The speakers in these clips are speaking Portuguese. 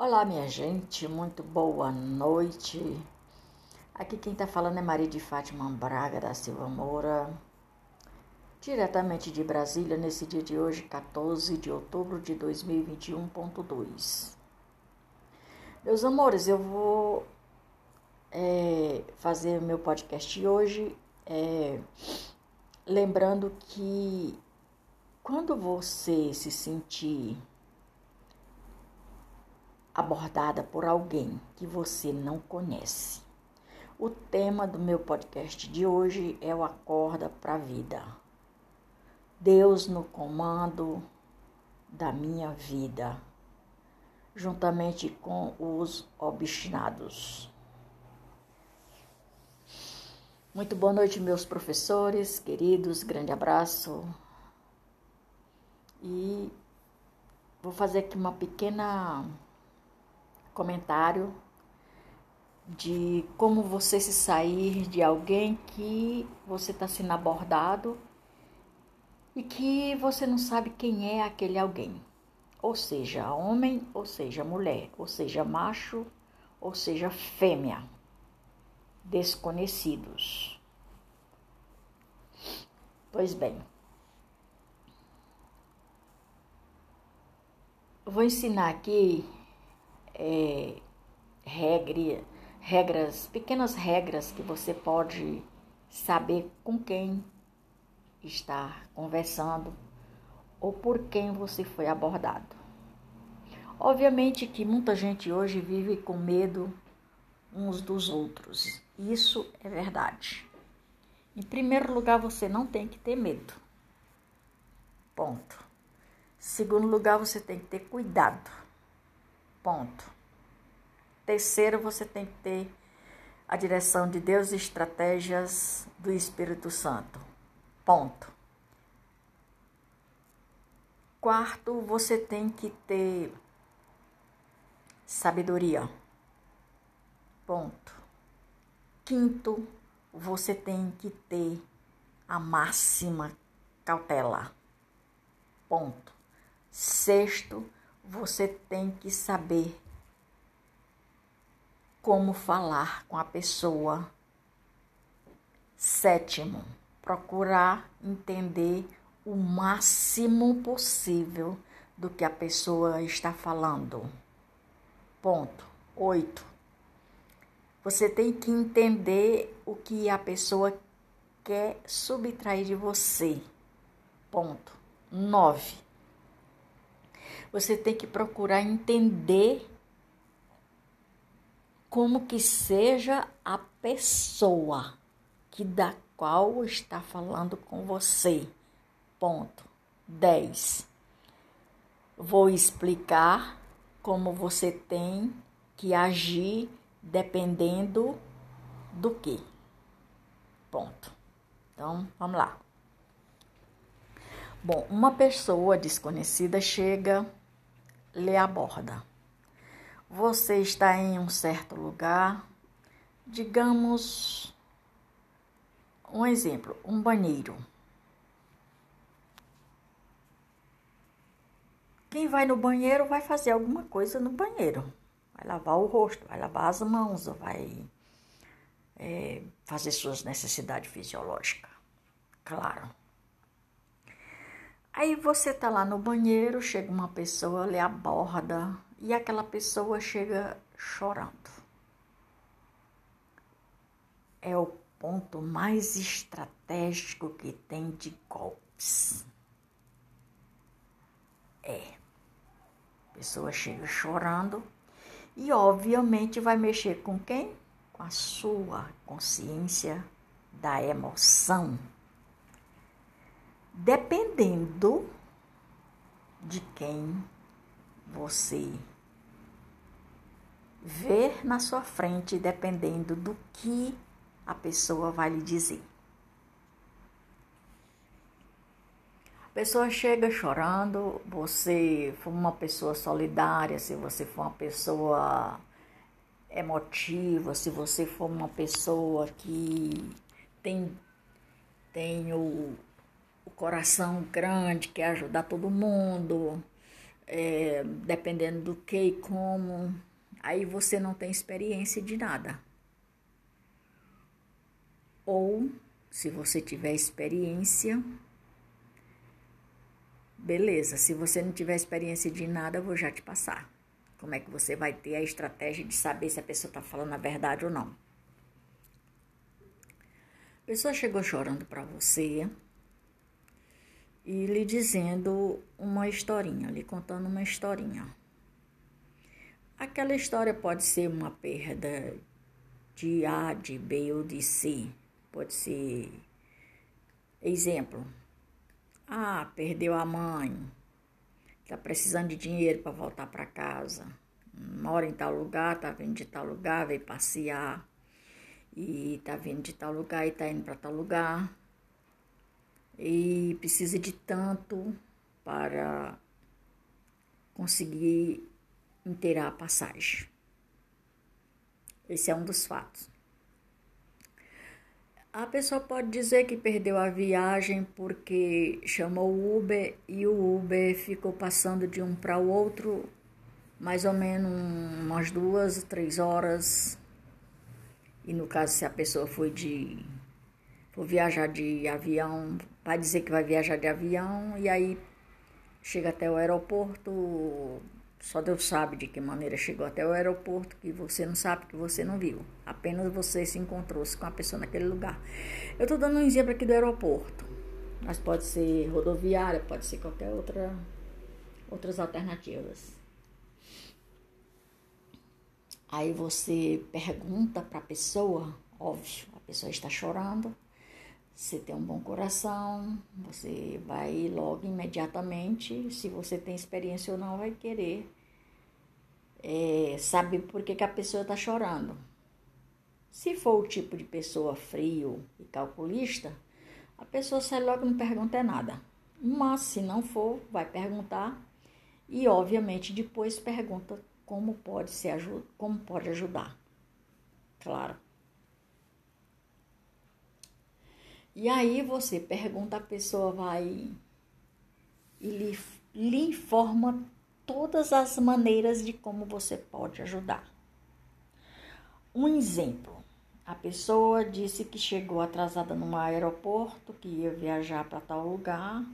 Olá, minha gente, muito boa noite. Aqui quem está falando é Maria de Fátima Braga da Silva Moura, diretamente de Brasília, nesse dia de hoje, 14 de outubro de 2021.2. Meus amores, eu vou é, fazer meu podcast hoje é, lembrando que quando você se sentir abordada por alguém que você não conhece. O tema do meu podcast de hoje é o Acorda para a Vida. Deus no comando da minha vida, juntamente com os obstinados. Muito boa noite, meus professores queridos, grande abraço. E vou fazer aqui uma pequena comentário de como você se sair de alguém que você está sendo abordado e que você não sabe quem é aquele alguém. Ou seja, homem, ou seja, mulher, ou seja, macho, ou seja, fêmea. Desconhecidos. Pois bem, eu vou ensinar aqui é, regra, regras, pequenas regras que você pode saber com quem está conversando ou por quem você foi abordado. Obviamente que muita gente hoje vive com medo uns dos outros. Isso é verdade. Em primeiro lugar, você não tem que ter medo. Ponto. Segundo lugar, você tem que ter cuidado. Ponto. Terceiro, você tem que ter a direção de Deus e estratégias do Espírito Santo. Ponto. Quarto, você tem que ter sabedoria. Ponto. Quinto, você tem que ter a máxima cautela. Ponto. Sexto, você tem que saber como falar com a pessoa. Sétimo, procurar entender o máximo possível do que a pessoa está falando. Ponto. Oito. Você tem que entender o que a pessoa quer subtrair de você. Ponto. Nove você tem que procurar entender como que seja a pessoa que da qual está falando com você. Ponto 10. Vou explicar como você tem que agir dependendo do que. Ponto. Então, vamos lá. Bom, uma pessoa desconhecida chega lhe aborda. Você está em um certo lugar, digamos, um exemplo, um banheiro. Quem vai no banheiro vai fazer alguma coisa no banheiro. Vai lavar o rosto, vai lavar as mãos, vai é, fazer suas necessidades fisiológicas. Claro. Aí você tá lá no banheiro, chega uma pessoa, lhe aborda e aquela pessoa chega chorando. É o ponto mais estratégico que tem de golpes. É. A pessoa chega chorando e obviamente vai mexer com quem? Com a sua consciência da emoção dependendo de quem você ver na sua frente, dependendo do que a pessoa vai lhe dizer. A pessoa chega chorando, você for uma pessoa solidária, se você for uma pessoa emotiva, se você for uma pessoa que tem, tem o, coração grande, quer ajudar todo mundo, é, dependendo do que e como, aí você não tem experiência de nada. Ou, se você tiver experiência, beleza. Se você não tiver experiência de nada, eu vou já te passar. Como é que você vai ter a estratégia de saber se a pessoa está falando a verdade ou não? A pessoa chegou chorando para você e lhe dizendo uma historinha, lhe contando uma historinha. Aquela história pode ser uma perda de A, de B ou de C. Pode ser exemplo. Ah, perdeu a mãe. Está precisando de dinheiro para voltar para casa. Mora em tal lugar, está vindo de tal lugar, veio passear. E está vindo de tal lugar e está indo para tal lugar. E precisa de tanto para conseguir inteirar a passagem. Esse é um dos fatos. A pessoa pode dizer que perdeu a viagem porque chamou o Uber e o Uber ficou passando de um para o outro mais ou menos umas duas, três horas. E no caso, se a pessoa foi de for viajar de avião, vai dizer que vai viajar de avião e aí chega até o aeroporto, só Deus sabe de que maneira chegou até o aeroporto, que você não sabe, que você não viu. Apenas você se encontrou-se com a pessoa naquele lugar. Eu estou dando um exemplo aqui do aeroporto. Mas pode ser rodoviária, pode ser qualquer outra outras alternativas. Aí você pergunta para a pessoa, óbvio, a pessoa está chorando. Você tem um bom coração, você vai logo imediatamente, se você tem experiência ou não, vai querer é, saber por que, que a pessoa está chorando. Se for o tipo de pessoa frio e calculista, a pessoa sai logo e não pergunta nada. Mas se não for, vai perguntar e obviamente depois pergunta como pode se como pode ajudar. Claro. E aí você pergunta, a pessoa vai e lhe, lhe informa todas as maneiras de como você pode ajudar. Um exemplo: a pessoa disse que chegou atrasada no aeroporto, que ia viajar para tal lugar,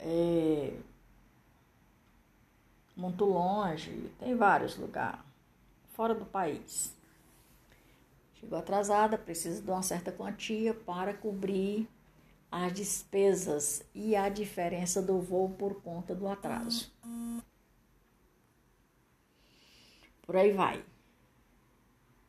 é, muito longe, tem vários lugares, fora do país. Chegou atrasada, precisa de uma certa quantia para cobrir as despesas e a diferença do voo por conta do atraso. Por aí vai.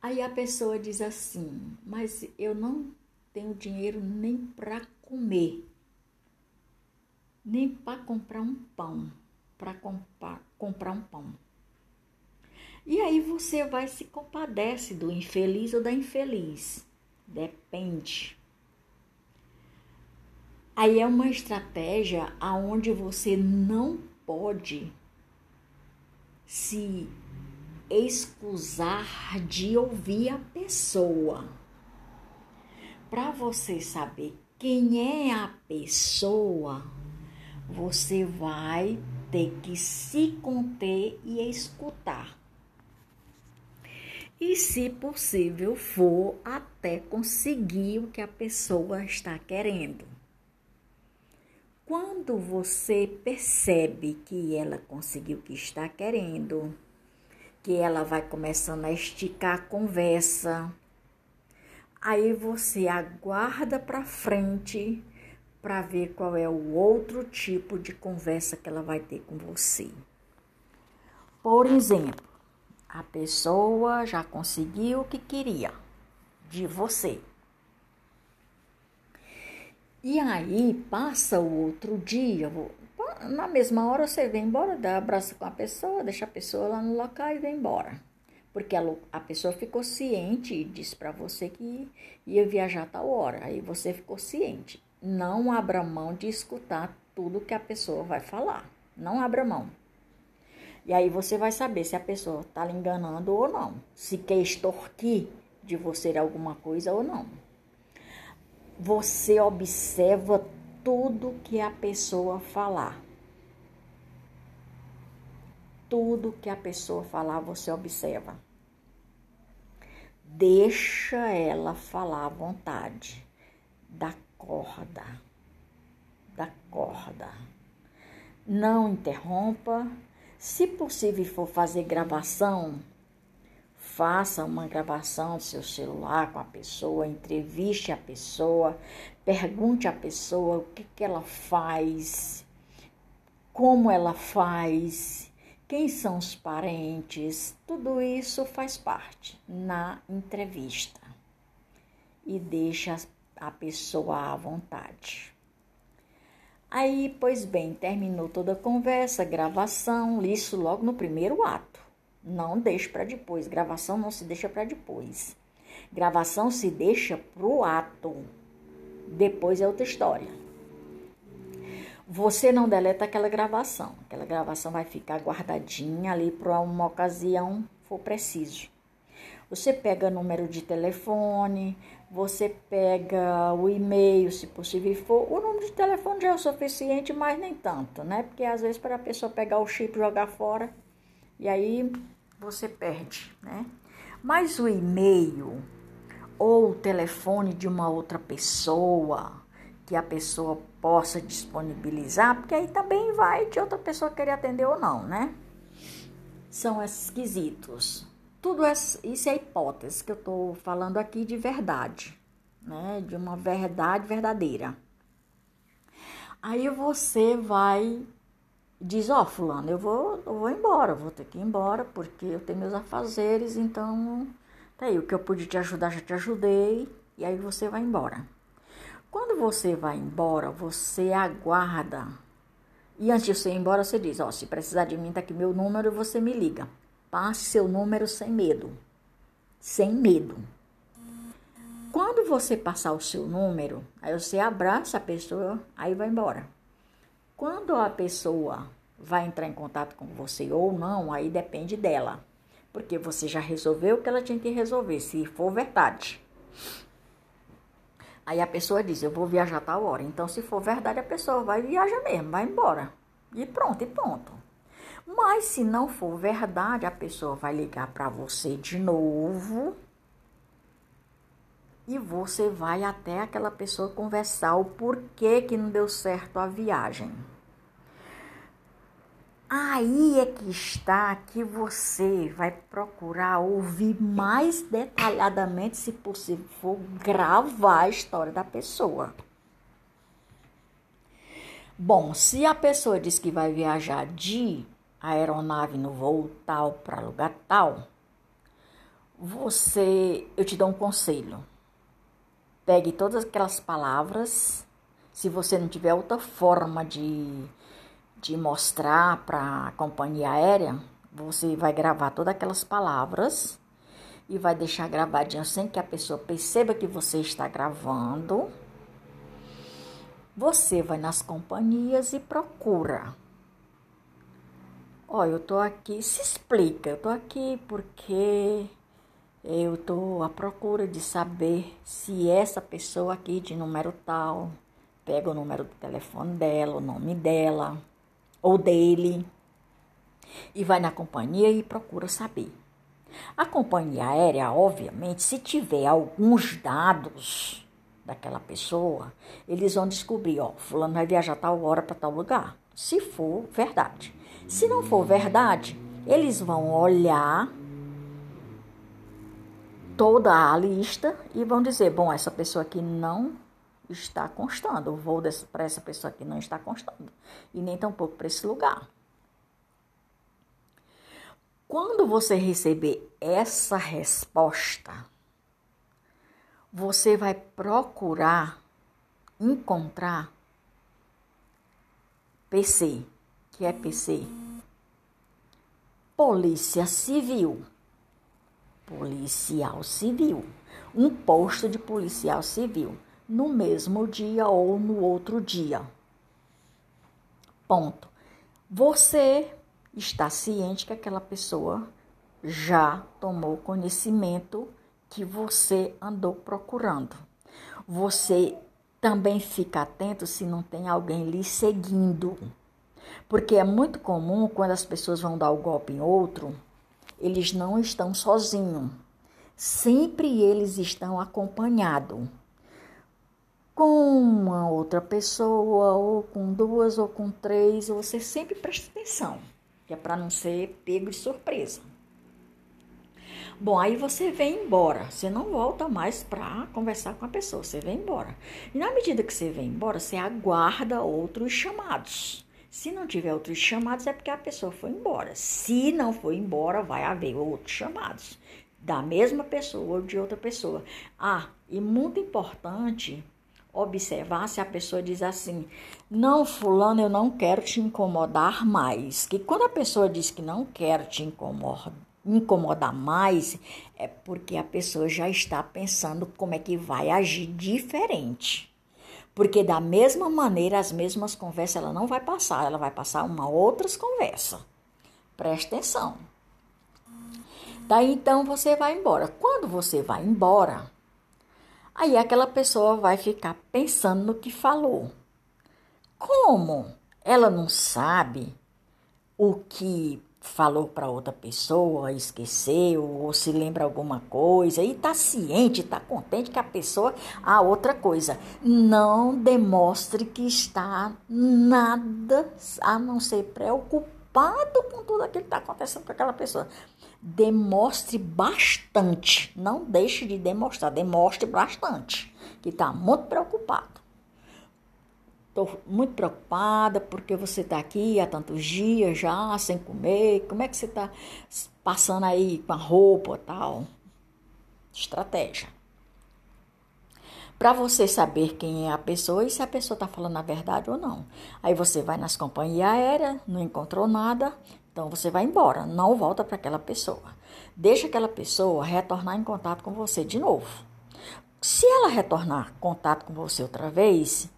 Aí a pessoa diz assim: Mas eu não tenho dinheiro nem para comer, nem para comprar um pão, para comprar, comprar um pão. E aí você vai se compadece do infeliz ou da infeliz. Depende. Aí é uma estratégia aonde você não pode se excusar de ouvir a pessoa. Para você saber quem é a pessoa, você vai ter que se conter e escutar e, se possível for, até conseguir o que a pessoa está querendo. Quando você percebe que ela conseguiu o que está querendo, que ela vai começando a esticar a conversa, aí você aguarda para frente para ver qual é o outro tipo de conversa que ela vai ter com você. Por exemplo, a pessoa já conseguiu o que queria de você. E aí passa o outro dia, na mesma hora você vem embora, dá abraço com a pessoa, deixa a pessoa lá no local e vem embora. Porque a, a pessoa ficou ciente e disse para você que ia viajar tal hora. Aí você ficou ciente. Não abra mão de escutar tudo que a pessoa vai falar. Não abra mão. E aí você vai saber se a pessoa está lhe enganando ou não, se quer extorquir de você alguma coisa ou não. Você observa tudo que a pessoa falar. tudo que a pessoa falar, você observa. Deixa ela falar à vontade. Da corda. Da corda. Não interrompa. Se possível for fazer gravação, faça uma gravação do seu celular com a pessoa, entreviste a pessoa, pergunte à pessoa o que, que ela faz, como ela faz, quem são os parentes, tudo isso faz parte na entrevista e deixa a pessoa à vontade. Aí, pois bem, terminou toda a conversa, gravação, isso logo no primeiro ato. Não deixe para depois. Gravação não se deixa para depois. Gravação se deixa pro ato. Depois é outra história você não deleta aquela gravação. Aquela gravação vai ficar guardadinha ali para uma ocasião for preciso. Você pega número de telefone, você pega o e-mail, se possível for. O número de telefone já é o suficiente, mas nem tanto, né? Porque às vezes para a pessoa pegar o chip e jogar fora, e aí você perde, né? Mas o e-mail ou o telefone de uma outra pessoa, que a pessoa possa disponibilizar, porque aí também vai de outra pessoa querer atender ou não, né? São esses quesitos. Tudo isso é hipótese que eu estou falando aqui de verdade, né? De uma verdade verdadeira. Aí você vai diz, ó, oh, fulano, eu vou, eu vou embora, vou ter que ir embora, porque eu tenho meus afazeres, então tá aí, o que eu pude te ajudar, já te ajudei, e aí você vai embora. Quando você vai embora, você aguarda. E antes de você ir embora, você diz: Ó, se precisar de mim, tá aqui meu número, você me liga. Passe seu número sem medo. Sem medo. Quando você passar o seu número, aí você abraça a pessoa, aí vai embora. Quando a pessoa vai entrar em contato com você ou não, aí depende dela. Porque você já resolveu o que ela tinha que resolver, se for verdade. Aí a pessoa diz, eu vou viajar tal hora. Então, se for verdade, a pessoa vai viajar mesmo, vai embora. E pronto, e ponto. Mas se não for verdade, a pessoa vai ligar para você de novo. E você vai até aquela pessoa conversar o porquê que não deu certo a viagem. Aí é que está que você vai procurar ouvir mais detalhadamente, se possível for, gravar a história da pessoa. Bom, se a pessoa diz que vai viajar de aeronave no voo tal para lugar tal, você, eu te dou um conselho. Pegue todas aquelas palavras. Se você não tiver outra forma de de mostrar para a companhia aérea, você vai gravar todas aquelas palavras e vai deixar gravadinho sem que a pessoa perceba que você está gravando. Você vai nas companhias e procura. Ó, eu tô aqui, se explica, eu tô aqui porque eu tô à procura de saber se essa pessoa aqui de número tal pega o número do telefone dela, o nome dela ou dele e vai na companhia e procura saber. A companhia aérea, obviamente, se tiver alguns dados daquela pessoa, eles vão descobrir, ó, fulano vai viajar tal hora para tal lugar. Se for verdade. Se não for verdade, eles vão olhar toda a lista e vão dizer, bom, essa pessoa aqui não está constando. O voo para essa pessoa aqui não está constando. E nem tampouco para esse lugar. Quando você receber essa resposta, você vai procurar encontrar PC, que é PC, Polícia Civil, policial civil, um posto de policial civil no mesmo dia ou no outro dia. Ponto. Você está ciente que aquela pessoa já tomou conhecimento que você andou procurando. Você também fica atento se não tem alguém lhe seguindo. Porque é muito comum quando as pessoas vão dar o golpe em outro, eles não estão sozinhos. Sempre eles estão acompanhados com uma outra pessoa, ou com duas, ou com três. Você sempre presta atenção, que é para não ser pego de surpresa. Bom, aí você vem embora. Você não volta mais para conversar com a pessoa. Você vem embora. E na medida que você vem embora, você aguarda outros chamados. Se não tiver outros chamados, é porque a pessoa foi embora. Se não foi embora, vai haver outros chamados da mesma pessoa ou de outra pessoa. Ah, e muito importante observar se a pessoa diz assim: Não, Fulano, eu não quero te incomodar mais. Que quando a pessoa diz que não quer te incomodar, incomodar mais, é porque a pessoa já está pensando como é que vai agir diferente. Porque da mesma maneira, as mesmas conversas ela não vai passar, ela vai passar uma outras conversas. Presta atenção. Daí então você vai embora. Quando você vai embora, aí aquela pessoa vai ficar pensando no que falou. Como ela não sabe o que falou para outra pessoa, esqueceu ou se lembra alguma coisa e está ciente, está contente que a pessoa a outra coisa. Não demonstre que está nada a não ser preocupado com tudo aquilo que está acontecendo com aquela pessoa. Demonstre bastante, não deixe de demonstrar, demonstre bastante que está muito preocupado. Estou muito preocupada porque você está aqui há tantos dias já sem comer. Como é que você está passando aí com a roupa tal? Estratégia. Para você saber quem é a pessoa e se a pessoa está falando a verdade ou não. Aí você vai nas companhias aéreas, não encontrou nada, então você vai embora, não volta para aquela pessoa. Deixa aquela pessoa retornar em contato com você de novo. Se ela retornar contato com você outra vez,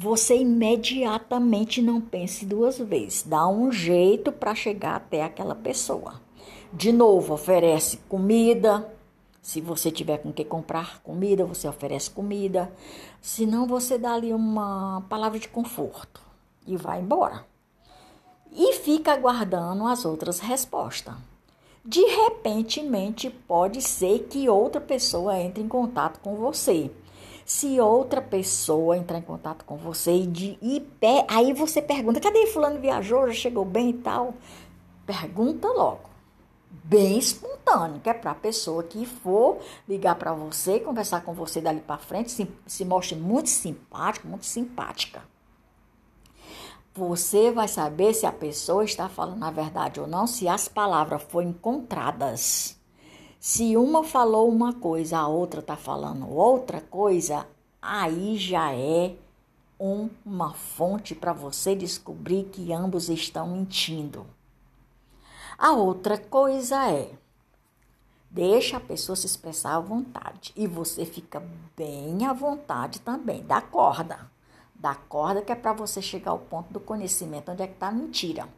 você imediatamente não pense duas vezes. Dá um jeito para chegar até aquela pessoa. De novo, oferece comida. Se você tiver com que comprar comida, você oferece comida. Se não, você dá ali uma palavra de conforto e vai embora. E fica aguardando as outras respostas. De repentemente, pode ser que outra pessoa entre em contato com você se outra pessoa entrar em contato com você e, de, e pé, aí você pergunta: cadê Fulano viajou? Já chegou bem e tal? Pergunta logo. Bem espontâneo, que é para a pessoa que for ligar para você, conversar com você dali para frente, se, se mostre muito simpático, muito simpática. Você vai saber se a pessoa está falando a verdade ou não, se as palavras foram encontradas. Se uma falou uma coisa, a outra está falando outra coisa, aí já é uma fonte para você descobrir que ambos estão mentindo. A outra coisa é deixa a pessoa se expressar à vontade e você fica bem à vontade também. Dá corda. Dá corda que é para você chegar ao ponto do conhecimento onde é que está a mentira.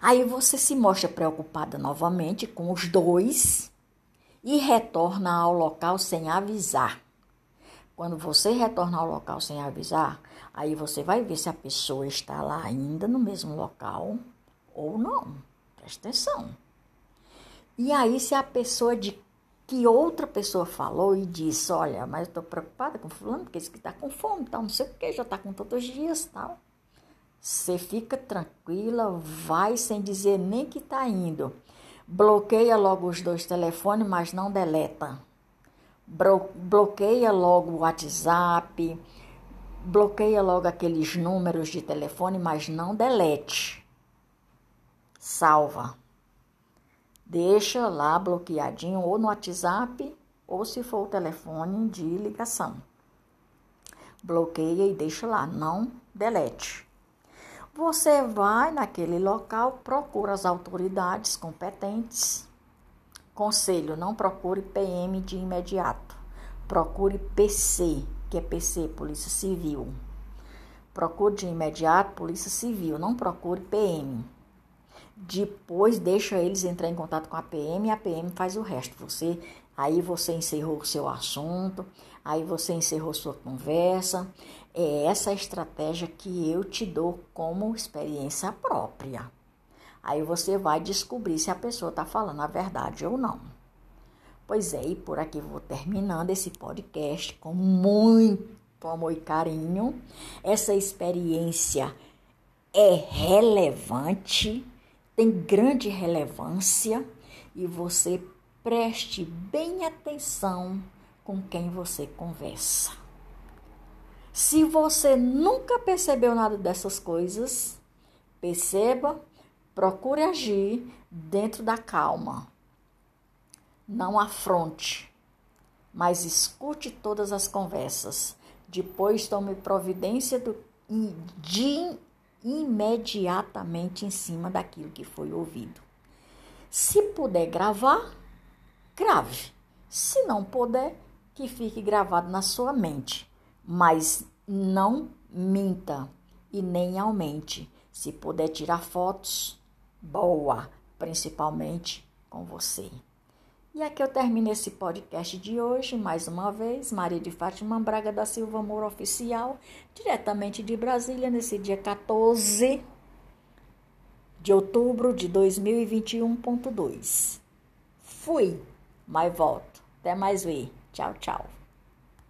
Aí você se mostra preocupada novamente com os dois e retorna ao local sem avisar. Quando você retorna ao local sem avisar, aí você vai ver se a pessoa está lá ainda no mesmo local ou não. Presta atenção. E aí, se a pessoa de que outra pessoa falou e disse, olha, mas eu estou preocupada com fulano, porque esse que está com fome, tal, não sei o que, já está com todos os dias, tal. Você fica tranquila, vai sem dizer nem que está indo. Bloqueia logo os dois telefones, mas não deleta. Bloqueia logo o WhatsApp. Bloqueia logo aqueles números de telefone, mas não delete. Salva. Deixa lá bloqueadinho ou no WhatsApp ou se for o telefone de ligação. Bloqueia e deixa lá, não delete. Você vai naquele local, procura as autoridades competentes. Conselho: não procure PM de imediato. Procure PC, que é PC, Polícia Civil. Procure de imediato Polícia Civil, não procure PM. Depois deixa eles entrar em contato com a PM e a PM faz o resto. Você aí você encerrou o seu assunto, aí você encerrou sua conversa. É essa estratégia que eu te dou como experiência própria. Aí você vai descobrir se a pessoa está falando a verdade ou não. Pois é, e por aqui vou terminando esse podcast com muito amor e carinho. Essa experiência é relevante, tem grande relevância e você preste bem atenção com quem você conversa. Se você nunca percebeu nada dessas coisas, perceba, procure agir dentro da calma. Não afronte, mas escute todas as conversas. Depois tome providência do, de imediatamente em cima daquilo que foi ouvido. Se puder gravar, grave. Se não puder, que fique gravado na sua mente. Mas não minta e nem aumente. Se puder tirar fotos, boa, principalmente com você. E aqui eu termino esse podcast de hoje, mais uma vez, Maria de Fátima Braga da Silva Amor Oficial, diretamente de Brasília, nesse dia 14 de outubro de 2021.2. Fui, mas volto. Até mais ver. Tchau, tchau.